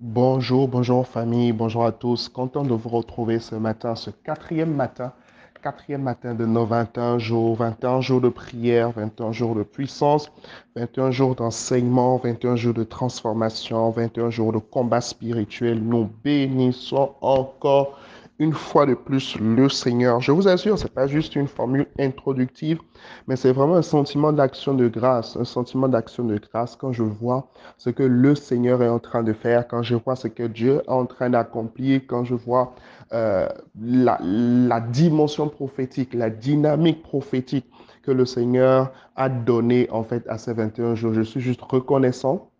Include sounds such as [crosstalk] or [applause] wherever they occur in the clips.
Bonjour, bonjour famille, bonjour à tous. Content de vous retrouver ce matin, ce quatrième matin, quatrième matin de nos 21 jours, 21 jours de prière, 21 jours de puissance, 21 jours d'enseignement, 21 jours de transformation, 21 jours de combat spirituel. Nous bénissons encore une fois de plus le Seigneur. Je vous assure, c'est pas juste une formule introductive, mais c'est vraiment un sentiment d'action de grâce, un sentiment d'action de grâce quand je vois ce que le Seigneur est en train de faire, quand je vois ce que Dieu est en train d'accomplir, quand je vois euh, la, la dimension prophétique, la dynamique prophétique que le Seigneur a donné en fait à ces 21 jours. Je suis juste reconnaissant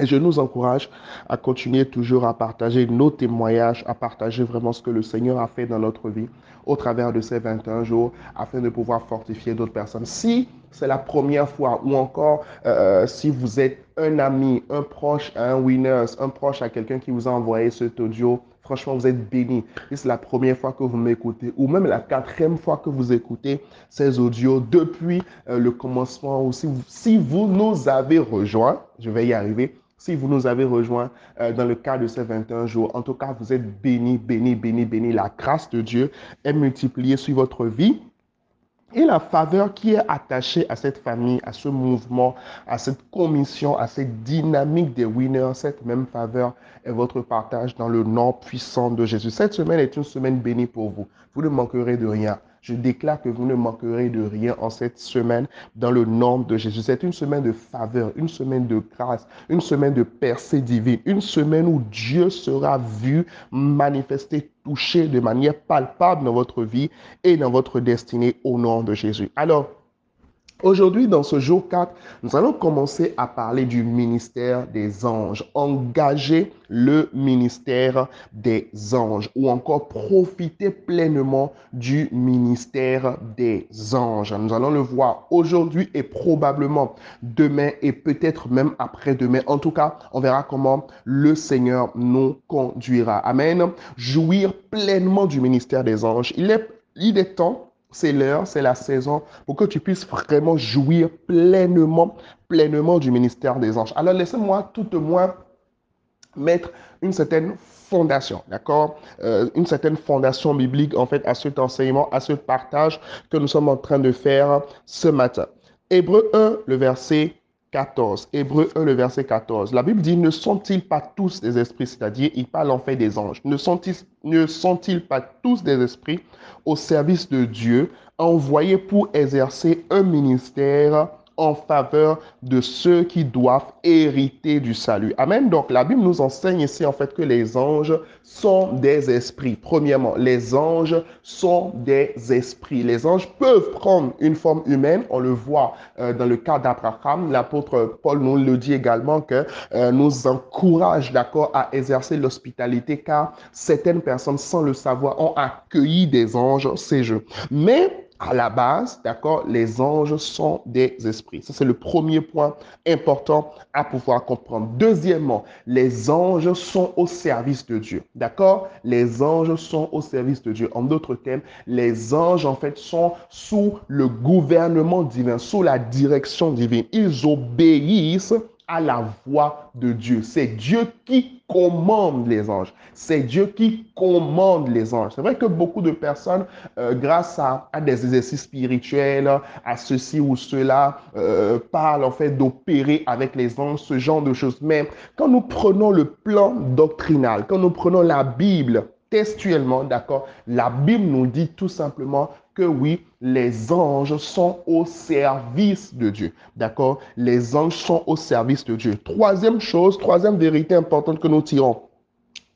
et je nous encourage à continuer toujours à partager nos témoignages, à partager vraiment ce que le Seigneur a fait dans notre vie au travers de ces 21 jours afin de pouvoir fortifier d'autres personnes. Si c'est la première fois ou encore euh, si vous êtes un ami, un proche un winner, un proche à quelqu'un qui vous a envoyé cet audio, franchement, vous êtes béni. Si c'est la première fois que vous m'écoutez ou même la quatrième fois que vous écoutez ces audios depuis euh, le commencement ou si vous, si vous nous avez rejoints, je vais y arriver, si vous nous avez rejoints euh, dans le cadre de ces 21 jours. En tout cas, vous êtes bénis, bénis, bénis, bénis. La grâce de Dieu est multipliée sur votre vie. Et la faveur qui est attachée à cette famille, à ce mouvement, à cette commission, à cette dynamique des winners, cette même faveur est votre partage dans le nom puissant de Jésus. Cette semaine est une semaine bénie pour vous. Vous ne manquerez de rien. Je déclare que vous ne manquerez de rien en cette semaine dans le nom de Jésus. C'est une semaine de faveur, une semaine de grâce, une semaine de percée divine, une semaine où Dieu sera vu, manifesté, touché de manière palpable dans votre vie et dans votre destinée au nom de Jésus. Alors, Aujourd'hui, dans ce jour 4, nous allons commencer à parler du ministère des anges, engager le ministère des anges ou encore profiter pleinement du ministère des anges. Nous allons le voir aujourd'hui et probablement demain et peut-être même après-demain. En tout cas, on verra comment le Seigneur nous conduira. Amen. Jouir pleinement du ministère des anges. Il est, il est temps c'est l'heure, c'est la saison pour que tu puisses vraiment jouir pleinement, pleinement du ministère des anges. Alors laissez-moi tout au moins mettre une certaine fondation, d'accord? Euh, Une certaine fondation biblique en fait à cet enseignement, à ce partage que nous sommes en train de faire ce matin. Hébreu 1, le verset 14. Hébreu 1, le verset 14. La Bible dit, ne sont-ils pas tous des esprits, c'est-à-dire, il parle en fait des anges. Ne sont-ils ne sont-ils pas tous des esprits au service de Dieu, envoyés pour exercer un ministère en faveur de ceux qui doivent hériter du salut. Amen. Donc la Bible nous enseigne ici en fait que les anges sont des esprits. Premièrement, les anges sont des esprits. Les anges peuvent prendre une forme humaine. On le voit euh, dans le cas d'Abraham. L'apôtre Paul nous le dit également que euh, nous encourage, d'accord, à exercer l'hospitalité car certaines personnes, sans le savoir, ont accueilli des anges ces jeux. Mais à la base, d'accord, les anges sont des esprits. Ça, c'est le premier point important à pouvoir comprendre. Deuxièmement, les anges sont au service de Dieu. D'accord? Les anges sont au service de Dieu. En d'autres termes, les anges, en fait, sont sous le gouvernement divin, sous la direction divine. Ils obéissent à la voix de Dieu. C'est Dieu qui commande les anges. C'est Dieu qui commande les anges. C'est vrai que beaucoup de personnes, euh, grâce à, des exercices spirituels, à ceci ou cela, euh, parlent en fait d'opérer avec les anges, ce genre de choses. Mais quand nous prenons le plan doctrinal, quand nous prenons la Bible, textuellement, d'accord, la Bible nous dit tout simplement oui, les anges sont au service de Dieu. D'accord? Les anges sont au service de Dieu. Troisième chose, troisième vérité importante que nous tirons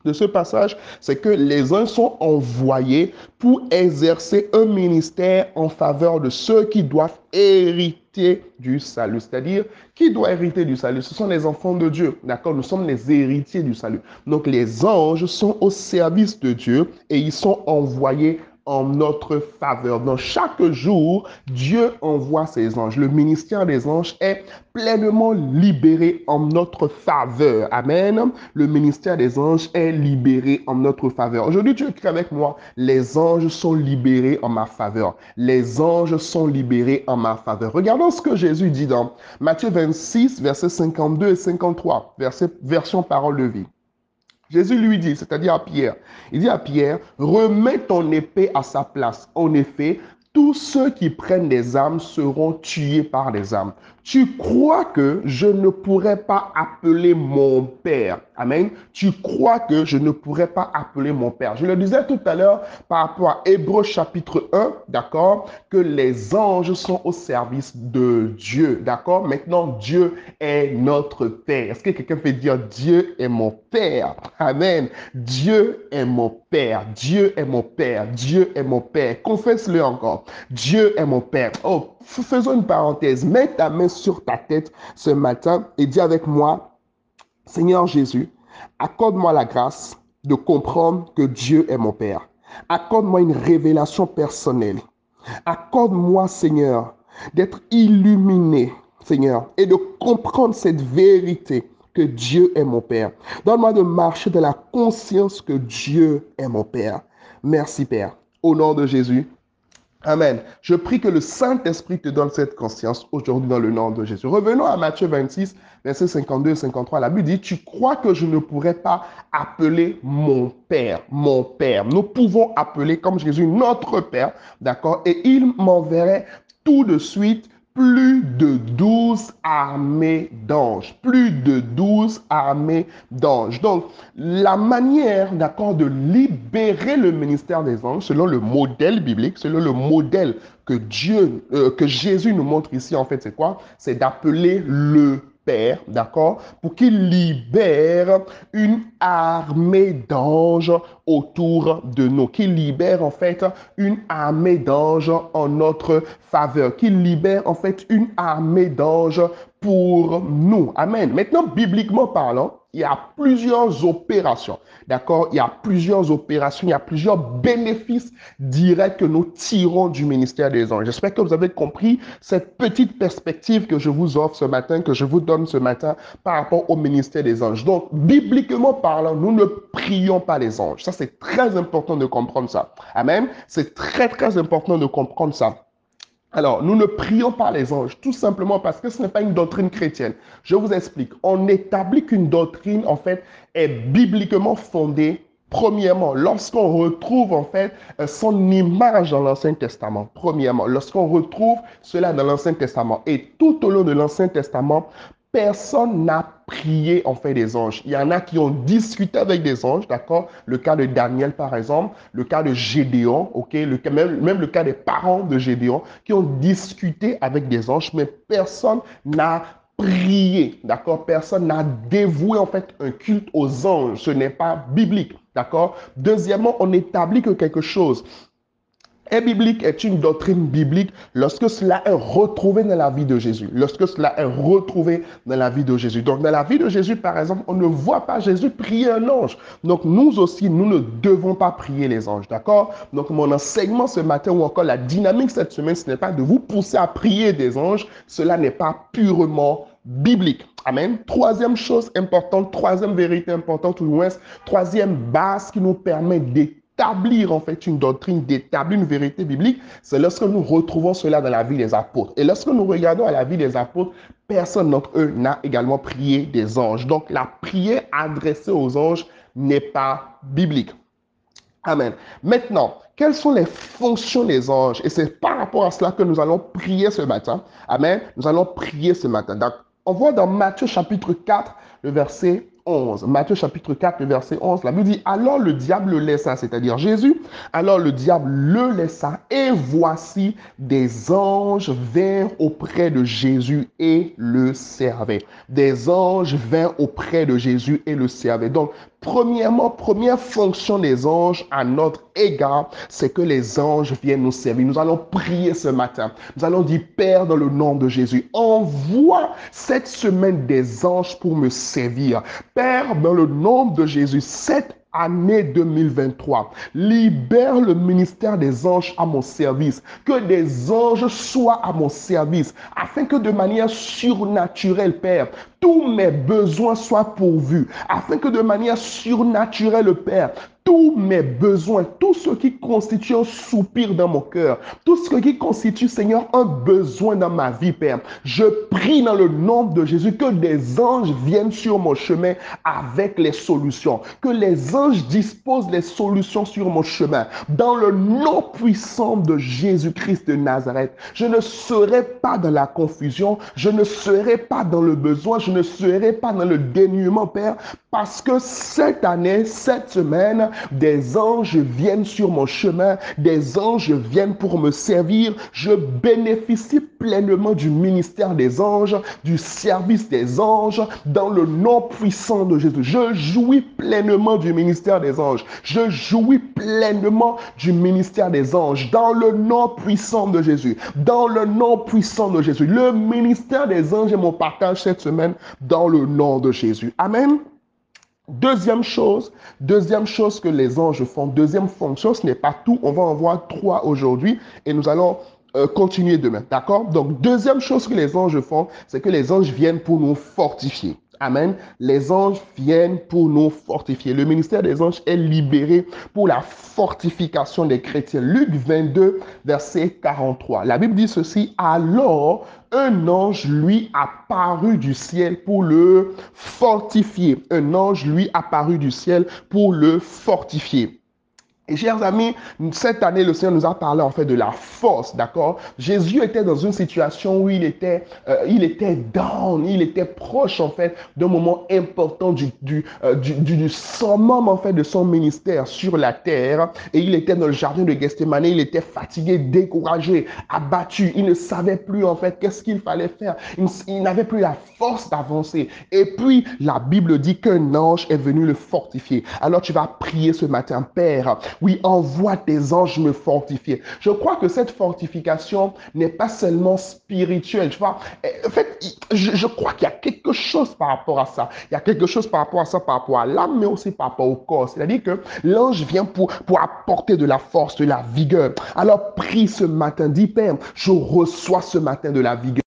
de ce passage, c'est que les anges sont envoyés pour exercer un ministère en faveur de ceux qui doivent hériter du salut. C'est-à-dire, qui doit hériter du salut? Ce sont les enfants de Dieu. D'accord? Nous sommes les héritiers du salut. Donc, les anges sont au service de Dieu et ils sont envoyés en notre faveur. Dans chaque jour, Dieu envoie ses anges. Le ministère des anges est pleinement libéré en notre faveur. Amen. Le ministère des anges est libéré en notre faveur. Aujourd'hui, tu écris avec moi, les anges sont libérés en ma faveur. Les anges sont libérés en ma faveur. Regardons ce que Jésus dit dans Matthieu 26, versets 52 et 53, verset, version parole de vie. Jésus lui dit, c'est-à-dire à Pierre, il dit à Pierre, remets ton épée à sa place. En effet, tous ceux qui prennent des armes seront tués par des armes. Tu crois que je ne pourrais pas appeler mon Père? Amen. Tu crois que je ne pourrais pas appeler mon Père? Je le disais tout à l'heure par rapport à Hébreu chapitre 1, d'accord, que les anges sont au service de Dieu, d'accord? Maintenant, Dieu est notre Père. Est-ce que quelqu'un peut dire Dieu est mon Père? Amen. Dieu est mon Père. Dieu est mon Père. Dieu est mon Père. Confesse-le encore. Dieu est mon Père. Oh, faisons une parenthèse. Mets ta main sur ta tête ce matin et dis avec moi, Seigneur Jésus, accorde-moi la grâce de comprendre que Dieu est mon Père. Accorde-moi une révélation personnelle. Accorde-moi, Seigneur, d'être illuminé, Seigneur, et de comprendre cette vérité que Dieu est mon Père. Donne-moi de marcher de la conscience que Dieu est mon Père. Merci, Père. Au nom de Jésus. Amen. Je prie que le Saint-Esprit te donne cette conscience aujourd'hui dans le nom de Jésus. Revenons à Matthieu 26, versets 52 et 53. La Bible dit, tu crois que je ne pourrais pas appeler mon Père, mon Père. Nous pouvons appeler comme Jésus notre Père, d'accord? Et il m'enverrait tout de suite plus de douze armées d'anges. Plus de douze armées d'anges. Donc, la manière, d'accord, de libérer le ministère des anges, selon le modèle biblique, selon le modèle que Dieu, euh, que Jésus nous montre ici, en fait, c'est quoi? C'est d'appeler le Père, d'accord, pour qu'il libère une armée d'anges autour de nous, qu'il libère en fait une armée d'anges en notre faveur, qu'il libère en fait une armée d'anges pour nous. Amen. Maintenant, bibliquement parlant, il y a plusieurs opérations. D'accord? Il y a plusieurs opérations, il y a plusieurs bénéfices directs que nous tirons du ministère des anges. J'espère que vous avez compris cette petite perspective que je vous offre ce matin, que je vous donne ce matin par rapport au ministère des anges. Donc, bibliquement parlant, nous ne prions pas les anges. C'est très important de comprendre ça. Amen. C'est très, très important de comprendre ça. Alors, nous ne prions pas les anges, tout simplement parce que ce n'est pas une doctrine chrétienne. Je vous explique. On établit qu'une doctrine, en fait, est bibliquement fondée Premièrement, lorsqu'on retrouve en fait euh, son image dans l'Ancien Testament. Premièrement, lorsqu'on retrouve cela dans l'Ancien Testament. Et tout au long de l'Ancien Testament, personne n'a prié en fait des anges. Il y en a qui ont discuté avec des anges, d'accord? Le cas de Daniel par exemple, le cas de Gédéon, ok? Le, même, même le cas des parents de Gédéon qui ont discuté avec des anges, mais personne n'a prié, d'accord? Personne n'a dévoué en fait un culte aux anges. Ce n'est pas biblique, d'accord? Deuxièmement, on établit que quelque chose est biblique est une doctrine biblique lorsque cela est retrouvé dans la vie de Jésus. Lorsque cela est retrouvé dans la vie de Jésus. Donc, dans la vie de Jésus, par exemple, on ne voit pas Jésus prier un ange. Donc, nous aussi, nous ne devons pas prier les anges. D'accord? Donc, mon enseignement ce matin ou encore la dynamique cette semaine, ce n'est pas de vous pousser à prier des anges. Cela n'est pas purement biblique. Amen. Troisième chose importante, troisième vérité importante, ou moins, troisième base qui nous permet d'écouter d'établir en fait une doctrine, d'établir une vérité biblique, c'est lorsque nous retrouvons cela dans la vie des apôtres. Et lorsque nous regardons à la vie des apôtres, personne d'entre eux n'a également prié des anges. Donc la prière adressée aux anges n'est pas biblique. Amen. Maintenant, quelles sont les fonctions des anges? Et c'est par rapport à cela que nous allons prier ce matin. Amen. Nous allons prier ce matin. Donc, on voit dans Matthieu chapitre 4, le verset 11. Matthieu chapitre 4, verset 11, la Bible dit, alors le diable le laissa, c'est-à-dire Jésus, alors le diable le laissa, et voici des anges vinrent auprès de Jésus et le servaient. Des anges vinrent auprès de Jésus et le servaient. Donc, Premièrement, première fonction des anges à notre égard, c'est que les anges viennent nous servir. Nous allons prier ce matin. Nous allons dire, Père, dans le nom de Jésus, envoie cette semaine des anges pour me servir. Père, dans le nom de Jésus, cette année 2023. Libère le ministère des anges à mon service. Que des anges soient à mon service. Afin que de manière surnaturelle, Père, tous mes besoins soient pourvus. Afin que de manière surnaturelle, Père, tous mes besoins, tout ce qui constitue un soupir dans mon cœur, tout ce qui constitue, Seigneur, un besoin dans ma vie, Père. Je prie dans le nom de Jésus que des anges viennent sur mon chemin avec les solutions, que les anges disposent les solutions sur mon chemin. Dans le nom puissant de Jésus-Christ de Nazareth, je ne serai pas dans la confusion, je ne serai pas dans le besoin, je ne serai pas dans le dénuement, Père, parce que cette année, cette semaine, des anges viennent sur mon chemin, des anges viennent pour me servir. Je bénéficie pleinement du ministère des anges, du service des anges, dans le nom puissant de Jésus. Je jouis pleinement du ministère des anges. Je jouis pleinement du ministère des anges, dans le nom puissant de Jésus. Dans le nom puissant de Jésus. Le ministère des anges est mon partage cette semaine dans le nom de Jésus. Amen. Deuxième chose, deuxième chose que les anges font, deuxième fonction, ce n'est pas tout. On va en voir trois aujourd'hui et nous allons euh, continuer demain. D'accord? Donc, deuxième chose que les anges font, c'est que les anges viennent pour nous fortifier. Amen. Les anges viennent pour nous fortifier. Le ministère des anges est libéré pour la fortification des chrétiens. Luc 22, verset 43. La Bible dit ceci. Alors, un ange lui apparut du ciel pour le fortifier. Un ange lui apparut du ciel pour le fortifier. Et chers amis, cette année, le Seigneur nous a parlé en fait de la force, d'accord? Jésus était dans une situation où il était, euh, il était down, il était proche en fait d'un moment important du, du, euh, du, du, summum en fait de son ministère sur la terre. Et il était dans le jardin de Gethsemane, il était fatigué, découragé, abattu. Il ne savait plus en fait qu'est-ce qu'il fallait faire. Il, il n'avait plus la force d'avancer. Et puis, la Bible dit qu'un ange est venu le fortifier. Alors tu vas prier ce matin, Père oui, envoie tes anges me fortifier. Je crois que cette fortification n'est pas seulement spirituelle. Tu vois, en fait, je, crois qu'il y a quelque chose par rapport à ça. Il y a quelque chose par rapport à ça, par rapport à l'âme, mais aussi par rapport au corps. C'est-à-dire que l'ange vient pour, pour apporter de la force, de la vigueur. Alors prie ce matin, dis Père, je reçois ce matin de la vigueur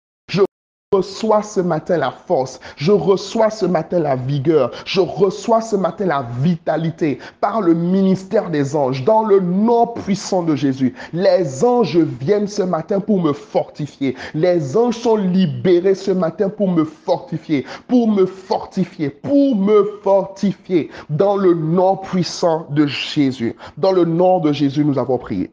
reçois ce matin la force, je reçois ce matin la vigueur, je reçois ce matin la vitalité par le ministère des anges, dans le nom puissant de Jésus. Les anges viennent ce matin pour me fortifier. Les anges sont libérés ce matin pour me fortifier, pour me fortifier, pour me fortifier, dans le nom puissant de Jésus. Dans le nom de Jésus, nous avons prié.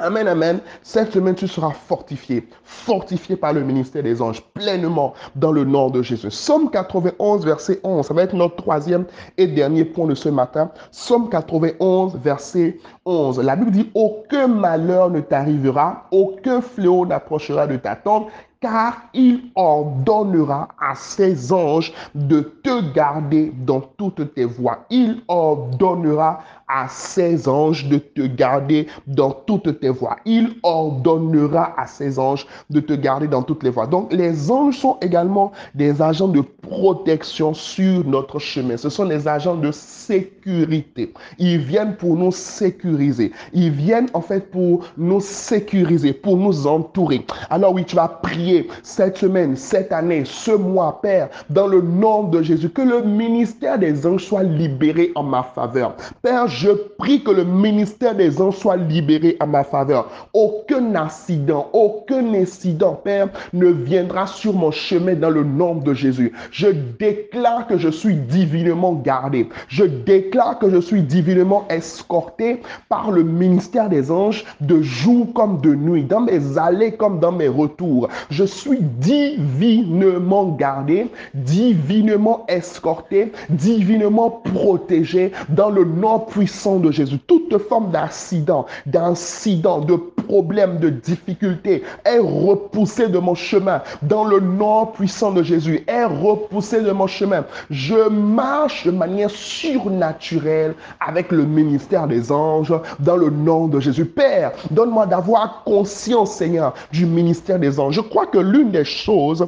Amen, amen. Cette semaine, tu seras fortifié, fortifié par le ministère des anges, pleinement dans le nom de Jésus. Somme 91, verset 11, ça va être notre troisième et dernier point de ce matin. Somme 91, verset 11. La Bible dit, aucun malheur ne t'arrivera, aucun fléau n'approchera de ta tente, car il ordonnera à ses anges de te garder dans toutes tes voies. Il ordonnera à ses anges de te garder dans toutes tes voies. Il ordonnera à ses anges de te garder dans toutes les voies. Donc, les anges sont également des agents de protection sur notre chemin. Ce sont des agents de sécurité. Ils viennent pour nous sécuriser. Ils viennent en fait pour nous sécuriser, pour nous entourer. Alors oui, tu vas prier cette semaine, cette année, ce mois, Père, dans le nom de Jésus, que le ministère des anges soit libéré en ma faveur. Père, je prie que le ministère des anges soit libéré en ma faveur. Aucun accident, aucun incident, Père, ne viendra sur mon chemin dans le nom de Jésus. Je déclare que je suis divinement gardé. Je déclare que je suis divinement escorté par le ministère des anges de jour comme de nuit, dans mes allées comme dans mes retours. Je suis divinement gardé, divinement escorté, divinement protégé dans le nom puissant de Jésus. Toute forme d'accident, d'incident, de problème, de difficulté est repoussée de mon chemin dans le nom puissant de Jésus. Est repoussée de mon chemin. Je marche de manière surnaturelle avec le ministère des anges dans le nom de Jésus. Père, donne-moi d'avoir conscience, Seigneur, du ministère des anges. Je crois que l'une des choses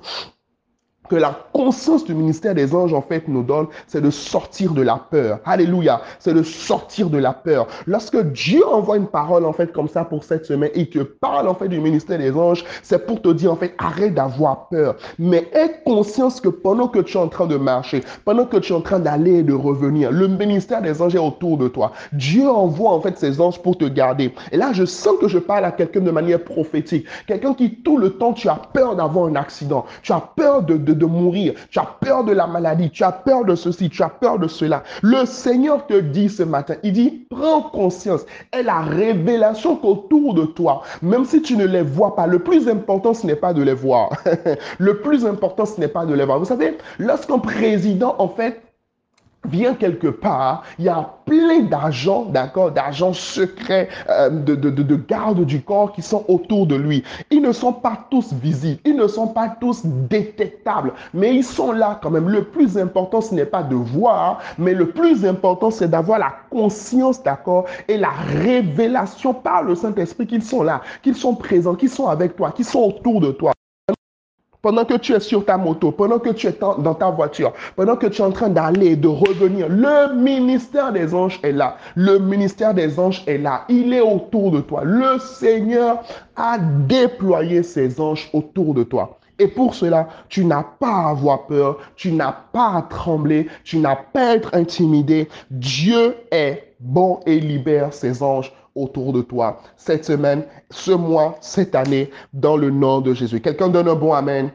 que la conscience du ministère des anges, en fait, nous donne, c'est de sortir de la peur. Alléluia. C'est de sortir de la peur. Lorsque Dieu envoie une parole, en fait, comme ça pour cette semaine, il te parle, en fait, du ministère des anges, c'est pour te dire, en fait, arrête d'avoir peur. Mais aie conscience que pendant que tu es en train de marcher, pendant que tu es en train d'aller et de revenir, le ministère des anges est autour de toi. Dieu envoie, en fait, ses anges pour te garder. Et là, je sens que je parle à quelqu'un de manière prophétique. Quelqu'un qui, tout le temps, tu as peur d'avoir un accident. Tu as peur de de mourir, tu as peur de la maladie, tu as peur de ceci, tu as peur de cela. Le Seigneur te dit ce matin, il dit, prends conscience et la révélation qu'autour de toi, même si tu ne les vois pas, le plus important, ce n'est pas de les voir. [laughs] le plus important, ce n'est pas de les voir. Vous savez, lorsqu'un président, en fait, vient quelque part, il y a plein d'agents, d'accord, d'agents secrets, euh, de, de, de, gardes du corps qui sont autour de lui. Ils ne sont pas tous visibles, ils ne sont pas tous détectables, mais ils sont là quand même. Le plus important, ce n'est pas de voir, mais le plus important, c'est d'avoir la conscience, d'accord, et la révélation par le Saint-Esprit qu'ils sont là, qu'ils sont présents, qu'ils sont avec toi, qu'ils sont autour de toi pendant que tu es sur ta moto, pendant que tu es dans ta voiture, pendant que tu es en train d'aller de revenir, le ministère des anges est là. Le ministère des anges est là. Il est autour de toi. Le Seigneur a déployé ses anges autour de toi. Et pour cela, tu n'as pas à avoir peur, tu n'as pas à trembler, tu n'as pas à être intimidé. Dieu est bon et libère ses anges autour de toi cette semaine, ce mois, cette année, dans le nom de Jésus. Quelqu'un donne un bon Amen.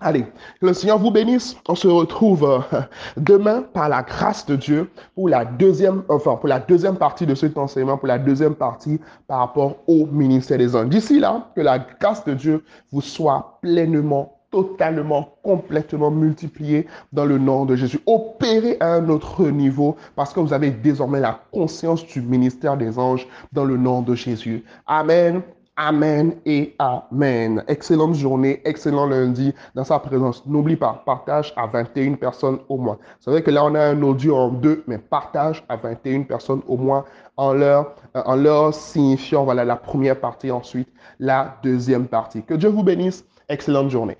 Allez, le Seigneur vous bénisse. On se retrouve euh, demain par la grâce de Dieu pour la deuxième, enfin, pour la deuxième partie de cet enseignement, pour la deuxième partie par rapport au ministère des anges. D'ici là, que la grâce de Dieu vous soit pleinement totalement, complètement multiplié dans le nom de Jésus. Opérez à un autre niveau parce que vous avez désormais la conscience du ministère des anges dans le nom de Jésus. Amen. Amen et Amen. Excellente journée, excellent lundi dans sa présence. N'oublie pas, partage à 21 personnes au moins. C'est vrai que là, on a un audio en deux, mais partage à 21 personnes au moins en leur, en leur signifiant, voilà, la première partie, ensuite la deuxième partie. Que Dieu vous bénisse. Excellente journée.